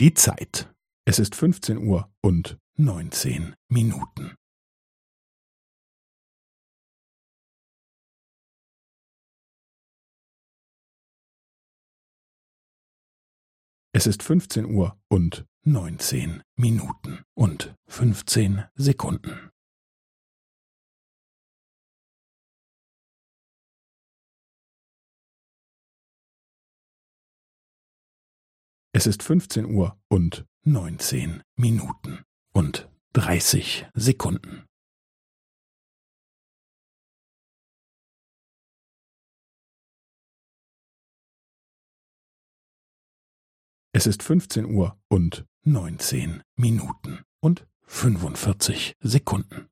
Die Zeit. Es ist 15 Uhr und 19 Minuten. Es ist 15 Uhr und 19 Minuten und 15 Sekunden. Es ist 15 Uhr und 19 Minuten und 30 Sekunden. Es ist 15 Uhr und 19 Minuten und 45 Sekunden.